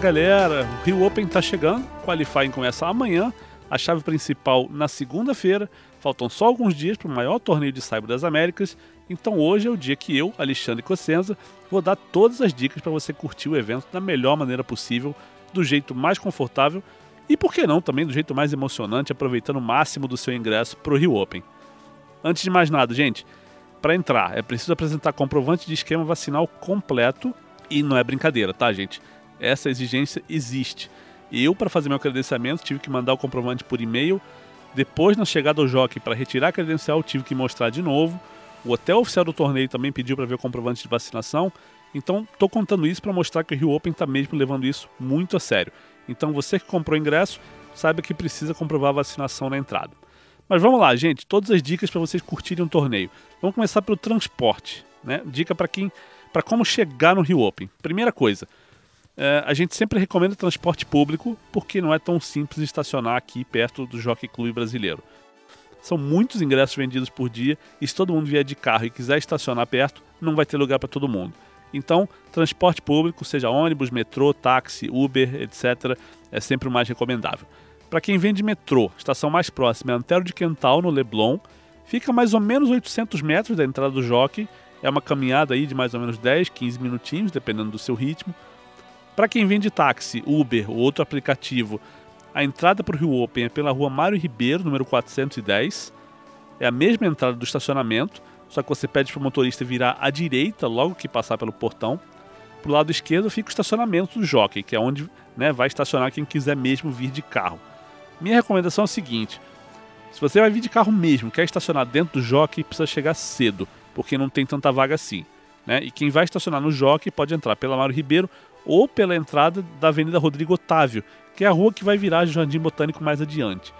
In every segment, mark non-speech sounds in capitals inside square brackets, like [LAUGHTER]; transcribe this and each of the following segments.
Galera, o Rio Open tá chegando, qualifying começa amanhã, a chave principal na segunda-feira, faltam só alguns dias para o maior torneio de Cyber das Américas, então hoje é o dia que eu, Alexandre Cossenza, vou dar todas as dicas para você curtir o evento da melhor maneira possível, do jeito mais confortável e por que não também do jeito mais emocionante, aproveitando o máximo do seu ingresso para o Rio Open. Antes de mais nada, gente, para entrar é preciso apresentar comprovante de esquema vacinal completo e não é brincadeira, tá, gente? Essa exigência existe. Eu, para fazer meu credenciamento, tive que mandar o comprovante por e-mail. Depois, na chegada ao jockey, para retirar a credencial, tive que mostrar de novo. O hotel oficial do torneio também pediu para ver o comprovante de vacinação. Então, estou contando isso para mostrar que o Rio Open está mesmo levando isso muito a sério. Então, você que comprou o ingresso, saiba que precisa comprovar a vacinação na entrada. Mas vamos lá, gente, todas as dicas para vocês curtirem o torneio. Vamos começar pelo transporte, né? Dica para quem, para como chegar no Rio Open. Primeira coisa, é, a gente sempre recomenda transporte público porque não é tão simples estacionar aqui perto do Jockey Clube brasileiro. São muitos ingressos vendidos por dia e se todo mundo vier de carro e quiser estacionar perto, não vai ter lugar para todo mundo. Então, transporte público, seja ônibus, metrô, táxi, Uber, etc., é sempre o mais recomendável. Para quem vem de metrô, estação mais próxima é Antero de Quental, no Leblon. Fica mais ou menos 800 metros da entrada do Jockey. É uma caminhada aí de mais ou menos 10, 15 minutinhos, dependendo do seu ritmo. Para quem vem de táxi, Uber ou outro aplicativo, a entrada para o Rio Open é pela rua Mário Ribeiro, número 410. É a mesma entrada do estacionamento, só que você pede para o motorista virar à direita logo que passar pelo portão. Para o lado esquerdo fica o estacionamento do jockey, que é onde né, vai estacionar quem quiser mesmo vir de carro. Minha recomendação é a seguinte: se você vai vir de carro mesmo, quer estacionar dentro do jockey, precisa chegar cedo, porque não tem tanta vaga assim. Né? E quem vai estacionar no jockey pode entrar pela Mário Ribeiro ou pela entrada da Avenida Rodrigo Otávio, que é a rua que vai virar Jardim Botânico mais adiante.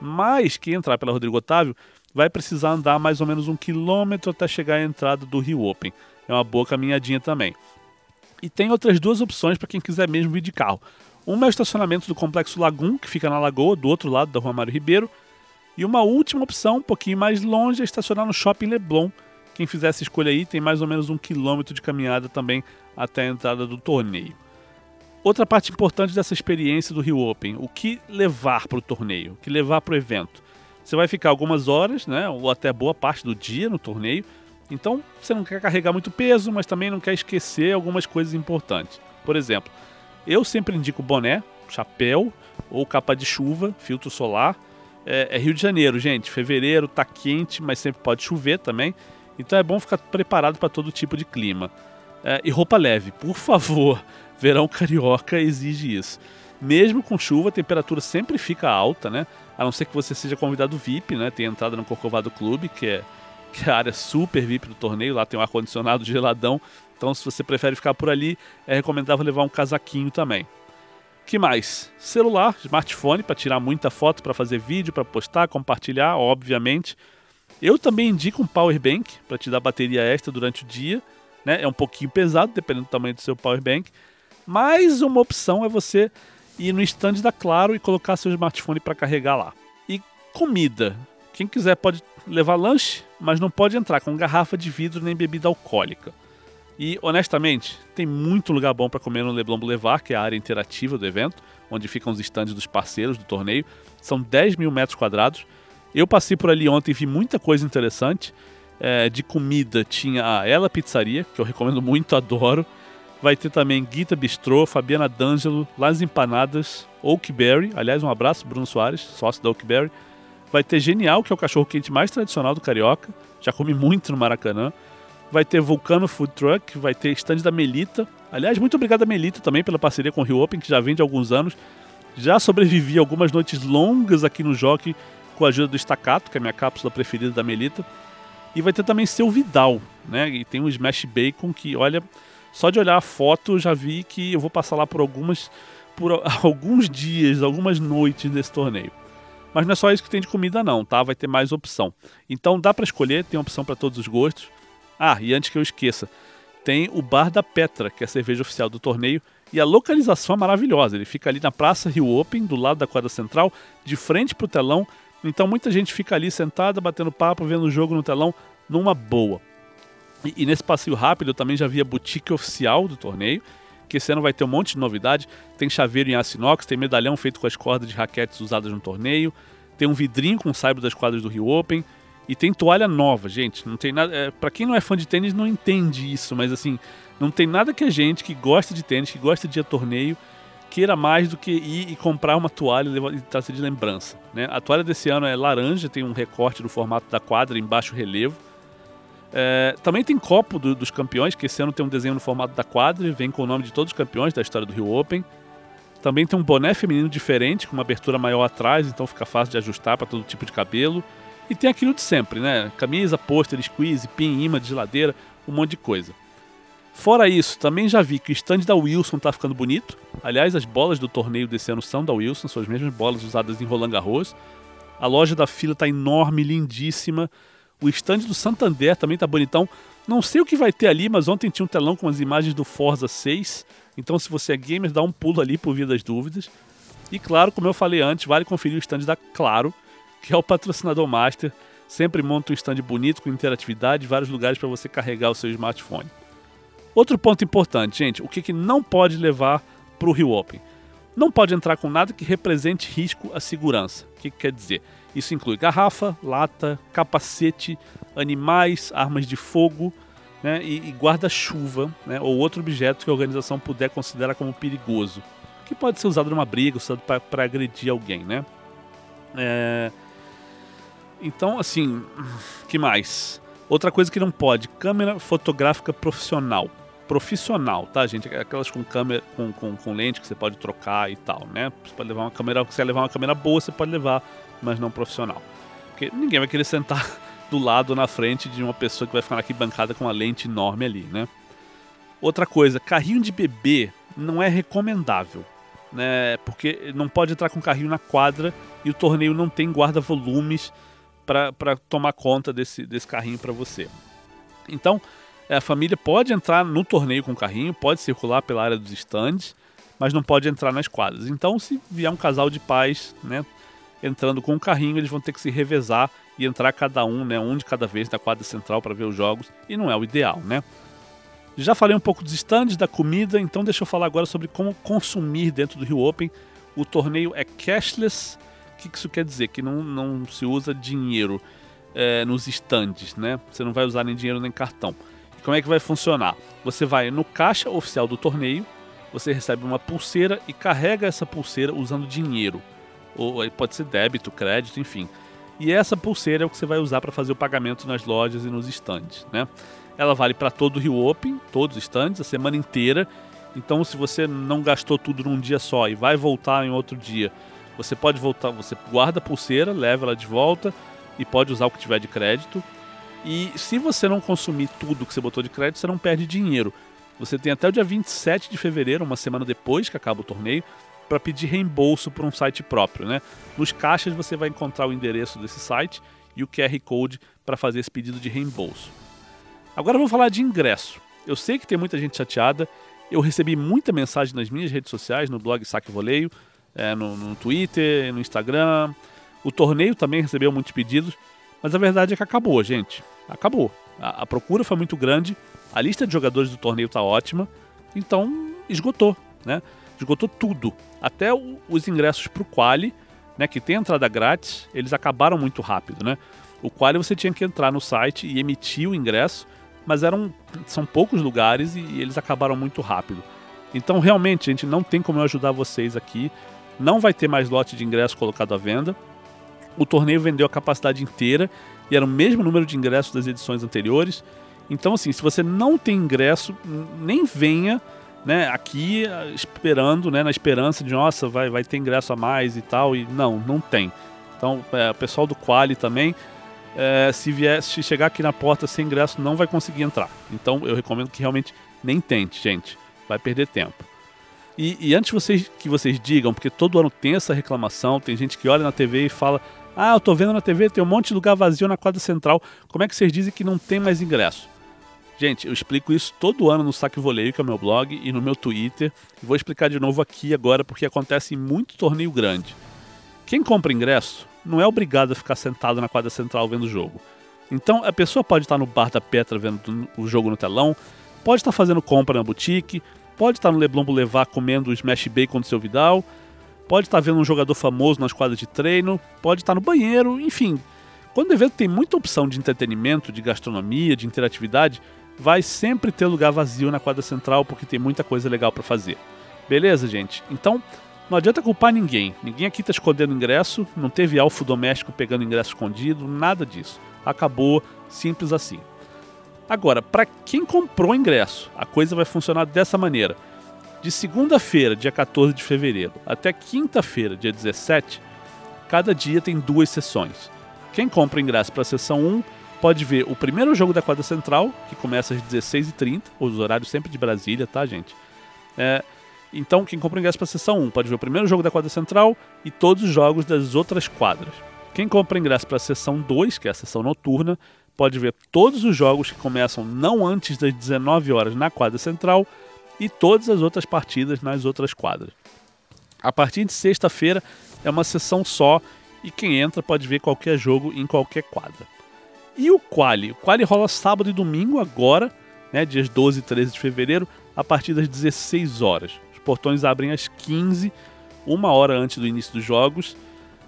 Mas quem entrar pela Rodrigo Otávio vai precisar andar mais ou menos um quilômetro até chegar à entrada do Rio Open. É uma boa caminhadinha também. E tem outras duas opções para quem quiser mesmo vir de carro. Uma é o estacionamento do Complexo Lagum, que fica na Lagoa, do outro lado da Rua Mário Ribeiro. E uma última opção, um pouquinho mais longe, é estacionar no Shopping Leblon. Quem fizer essa escolha aí tem mais ou menos um quilômetro de caminhada também até a entrada do torneio. Outra parte importante dessa experiência do Rio Open, o que levar para o torneio, o que levar para o evento. Você vai ficar algumas horas, né, ou até boa parte do dia no torneio, então você não quer carregar muito peso, mas também não quer esquecer algumas coisas importantes. Por exemplo, eu sempre indico boné, chapéu ou capa de chuva, filtro solar. É, é Rio de Janeiro, gente. Fevereiro tá quente, mas sempre pode chover também. Então é bom ficar preparado para todo tipo de clima. É, e roupa leve, por favor. [LAUGHS] Verão carioca exige isso. Mesmo com chuva, a temperatura sempre fica alta, né? A não ser que você seja convidado VIP, né? Tem entrada no Corcovado Clube, que é, que é a área super VIP do torneio. Lá tem um ar-condicionado geladão. Então, se você prefere ficar por ali, é recomendável levar um casaquinho também. Que mais? Celular, smartphone para tirar muita foto, para fazer vídeo, para postar, compartilhar, obviamente. Eu também indico um power bank para te dar bateria extra durante o dia. Né? É um pouquinho pesado, dependendo do tamanho do seu power bank. Mas uma opção é você ir no stand da Claro e colocar seu smartphone para carregar lá. E comida. Quem quiser pode levar lanche, mas não pode entrar com garrafa de vidro nem bebida alcoólica. E, honestamente, tem muito lugar bom para comer no Leblon Boulevard, que é a área interativa do evento, onde ficam os estandes dos parceiros do torneio. São 10 mil metros quadrados. Eu passei por ali ontem e vi muita coisa interessante. É, de comida tinha a Ela Pizzaria, que eu recomendo muito, [LAUGHS] adoro. Vai ter também Guita Bistrô, Fabiana D'Angelo, Las Empanadas, Oakberry. Aliás, um abraço, Bruno Soares, sócio da Oakberry. Vai ter Genial, que é o cachorro quente mais tradicional do Carioca. Já comi muito no Maracanã vai ter Vulcano Food Truck, vai ter stand da Melita. Aliás, muito obrigado a Melita também pela parceria com o Rio Open, que já vem de alguns anos. Já sobrevivi algumas noites longas aqui no Jockey com a ajuda do Staccato, que é a minha cápsula preferida da Melita. E vai ter também seu Vidal, né? E tem um Smash Bacon que, olha, só de olhar a foto já vi que eu vou passar lá por algumas por [LAUGHS] alguns dias, algumas noites nesse torneio. Mas não é só isso que tem de comida não, tá? Vai ter mais opção. Então dá para escolher, tem opção para todos os gostos. Ah, e antes que eu esqueça, tem o Bar da Petra, que é a cerveja oficial do torneio, e a localização é maravilhosa. Ele fica ali na Praça Rio Open, do lado da quadra central, de frente para o telão. Então muita gente fica ali sentada, batendo papo, vendo o jogo no telão, numa boa. E, e nesse passeio rápido eu também já vi a boutique oficial do torneio, que esse ano vai ter um monte de novidade. Tem chaveiro em aço inox, tem medalhão feito com as cordas de raquetes usadas no torneio, tem um vidrinho com o saibro das quadras do Rio Open e tem toalha nova, gente. Não tem nada. É, para quem não é fã de tênis não entende isso, mas assim, não tem nada que a gente que gosta de tênis, que gosta de ir a torneio, queira mais do que ir e comprar uma toalha e trazer de lembrança. Né? A toalha desse ano é laranja, tem um recorte do formato da quadra em baixo relevo. É, também tem copo do, dos campeões, que esse ano tem um desenho no formato da quadra, vem com o nome de todos os campeões da história do Rio Open. Também tem um boné feminino diferente, com uma abertura maior atrás, então fica fácil de ajustar para todo tipo de cabelo. E tem aquilo de sempre, né? Camisa, pôster, squeeze, pin, imã de geladeira, um monte de coisa. Fora isso, também já vi que o stand da Wilson tá ficando bonito. Aliás, as bolas do torneio desse ano são da Wilson, são as mesmas bolas usadas em Roland Garros. A loja da fila tá enorme, lindíssima. O stand do Santander também tá bonitão. Não sei o que vai ter ali, mas ontem tinha um telão com as imagens do Forza 6. Então, se você é gamer, dá um pulo ali por via das dúvidas. E claro, como eu falei antes, vale conferir o stand da Claro, que é o patrocinador master. Sempre monta um stand bonito com interatividade, vários lugares para você carregar o seu smartphone. Outro ponto importante, gente, o que, que não pode levar para o Rio Open? Não pode entrar com nada que represente risco à segurança. O que, que quer dizer? Isso inclui garrafa, lata, capacete, animais, armas de fogo né, e, e guarda-chuva né, ou outro objeto que a organização puder considerar como perigoso, que pode ser usado numa briga, usado para agredir alguém. Né? É... Então, assim, que mais? Outra coisa que não pode, câmera fotográfica profissional. Profissional, tá, gente? Aquelas com câmera, com, com, com lente que você pode trocar e tal, né? Você pode levar uma câmera, se você levar uma câmera boa, você pode levar, mas não profissional. Porque ninguém vai querer sentar [LAUGHS] do lado na frente de uma pessoa que vai ficar aqui bancada com uma lente enorme ali, né? Outra coisa, carrinho de bebê não é recomendável, né? Porque não pode entrar com carrinho na quadra e o torneio não tem guarda-volumes para tomar conta desse, desse carrinho para você. Então, é, a família pode entrar no torneio com o carrinho, pode circular pela área dos stands, mas não pode entrar nas quadras. Então, se vier um casal de pais, né, entrando com o carrinho, eles vão ter que se revezar e entrar cada um, né, um de cada vez na quadra central para ver os jogos, e não é o ideal, né? Já falei um pouco dos stands, da comida, então deixa eu falar agora sobre como consumir dentro do Rio Open. O torneio é cashless que isso quer dizer? Que não, não se usa dinheiro é, nos estandes, né? Você não vai usar nem dinheiro nem cartão. Como é que vai funcionar? Você vai no caixa oficial do torneio, você recebe uma pulseira e carrega essa pulseira usando dinheiro. Ou pode ser débito, crédito, enfim. E essa pulseira é o que você vai usar para fazer o pagamento nas lojas e nos estandes, né? Ela vale para todo o Rio Open, todos os estandes, a semana inteira. Então, se você não gastou tudo num dia só e vai voltar em outro dia você pode voltar, você guarda a pulseira, leva ela de volta e pode usar o que tiver de crédito. E se você não consumir tudo que você botou de crédito, você não perde dinheiro. Você tem até o dia 27 de fevereiro, uma semana depois que acaba o torneio, para pedir reembolso por um site próprio. Né? Nos caixas você vai encontrar o endereço desse site e o QR Code para fazer esse pedido de reembolso. Agora vamos falar de ingresso. Eu sei que tem muita gente chateada. Eu recebi muita mensagem nas minhas redes sociais, no blog Saque Voleio, é, no, no Twitter, no Instagram. O torneio também recebeu muitos pedidos, mas a verdade é que acabou, gente. Acabou. A, a procura foi muito grande, a lista de jogadores do torneio está ótima, então esgotou, né? Esgotou tudo. Até o, os ingressos para o Quali, né, que tem entrada grátis, eles acabaram muito rápido, né? O Quali você tinha que entrar no site e emitir o ingresso, mas eram são poucos lugares e, e eles acabaram muito rápido. Então, realmente, gente, não tem como eu ajudar vocês aqui. Não vai ter mais lote de ingressos colocado à venda. O torneio vendeu a capacidade inteira e era o mesmo número de ingressos das edições anteriores. Então, assim, se você não tem ingresso, nem venha né, aqui eh, esperando, né, na esperança de, nossa, vai, vai ter ingresso a mais e tal. E não, não tem. Então, é, o pessoal do Quali também, é, se, vier, se chegar aqui na porta sem ingresso, não vai conseguir entrar. Então, eu recomendo que realmente nem tente, gente. Vai perder tempo. E, e, antes vocês, que vocês digam, porque todo ano tem essa reclamação, tem gente que olha na TV e fala: Ah, eu tô vendo na TV, tem um monte de lugar vazio na quadra central, como é que vocês dizem que não tem mais ingresso? Gente, eu explico isso todo ano no Saque Voleio, que é o meu blog, e no meu Twitter. E vou explicar de novo aqui agora, porque acontece em muito torneio grande. Quem compra ingresso não é obrigado a ficar sentado na quadra central vendo o jogo. Então a pessoa pode estar no bar da Petra vendo o jogo no telão, pode estar fazendo compra na boutique, pode estar no Leblon Boulevard comendo smash bacon do seu Vidal, pode estar vendo um jogador famoso nas quadras de treino, pode estar no banheiro, enfim. Quando o evento tem muita opção de entretenimento, de gastronomia, de interatividade, vai sempre ter lugar vazio na quadra central porque tem muita coisa legal para fazer. Beleza, gente? Então, não adianta culpar ninguém. Ninguém aqui está escondendo ingresso, não teve alfo doméstico pegando ingresso escondido, nada disso. Acabou, simples assim. Agora, para quem comprou ingresso, a coisa vai funcionar dessa maneira. De segunda-feira, dia 14 de fevereiro, até quinta-feira, dia 17, cada dia tem duas sessões. Quem compra ingresso para a sessão 1 pode ver o primeiro jogo da quadra central, que começa às 16h30, os horários sempre de Brasília, tá, gente? É, então, quem compra ingresso para a sessão 1 pode ver o primeiro jogo da quadra central e todos os jogos das outras quadras. Quem compra ingresso para a sessão 2, que é a sessão noturna, pode ver todos os jogos que começam não antes das 19 horas na quadra central e todas as outras partidas nas outras quadras. A partir de sexta-feira é uma sessão só e quem entra pode ver qualquer jogo em qualquer quadra. E o quali? O quali rola sábado e domingo agora, né, dias 12 e 13 de fevereiro, a partir das 16 horas portões abrem às 15, uma hora antes do início dos jogos.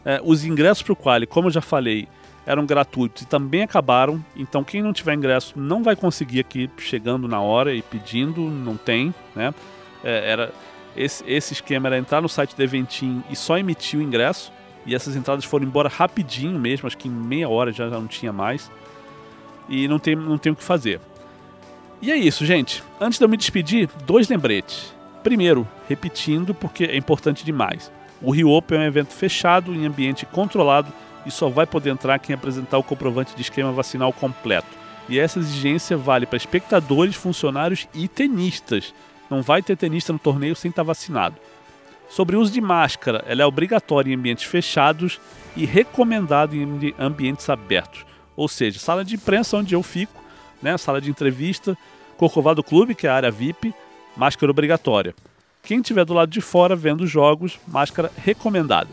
É, os ingressos para o quali, como eu já falei, eram gratuitos e também acabaram. Então quem não tiver ingresso não vai conseguir aqui chegando na hora e pedindo, não tem, né? É, era esse, esse esquema era entrar no site do Eventim e só emitir o ingresso. E essas entradas foram embora rapidinho mesmo, acho que em meia hora já, já não tinha mais. E não tem, não tem o que fazer. E é isso, gente. Antes de eu me despedir, dois lembretes. Primeiro, repetindo porque é importante demais. O Rio Open é um evento fechado em ambiente controlado e só vai poder entrar quem apresentar o comprovante de esquema vacinal completo. E essa exigência vale para espectadores, funcionários e tenistas. Não vai ter tenista no torneio sem estar vacinado. Sobre o uso de máscara, ela é obrigatória em ambientes fechados e recomendada em ambientes abertos. Ou seja, sala de imprensa onde eu fico, né, sala de entrevista, Corcovado Clube, que é a área VIP, máscara obrigatória. Quem estiver do lado de fora vendo os jogos, máscara recomendada.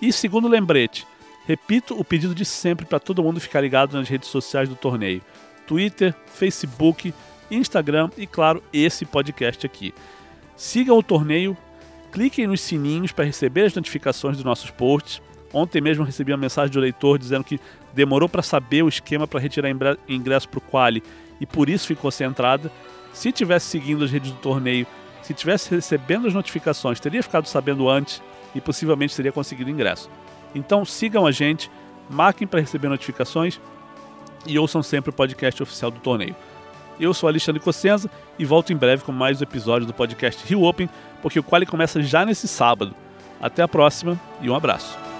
E segundo lembrete, repito o pedido de sempre para todo mundo ficar ligado nas redes sociais do torneio: Twitter, Facebook, Instagram e, claro, esse podcast aqui. Sigam o torneio, cliquem nos sininhos para receber as notificações dos nossos posts. Ontem mesmo recebi uma mensagem do leitor dizendo que demorou para saber o esquema para retirar ingresso para o Quali e por isso ficou sem entrada. Se tivesse seguindo as redes do torneio, se tivesse recebendo as notificações, teria ficado sabendo antes e possivelmente teria conseguido ingresso. Então sigam a gente, marquem para receber notificações e ouçam sempre o podcast oficial do torneio. Eu sou Alexandre Cossenza e volto em breve com mais um episódio do podcast Rio Open, porque o qual começa já nesse sábado. Até a próxima e um abraço.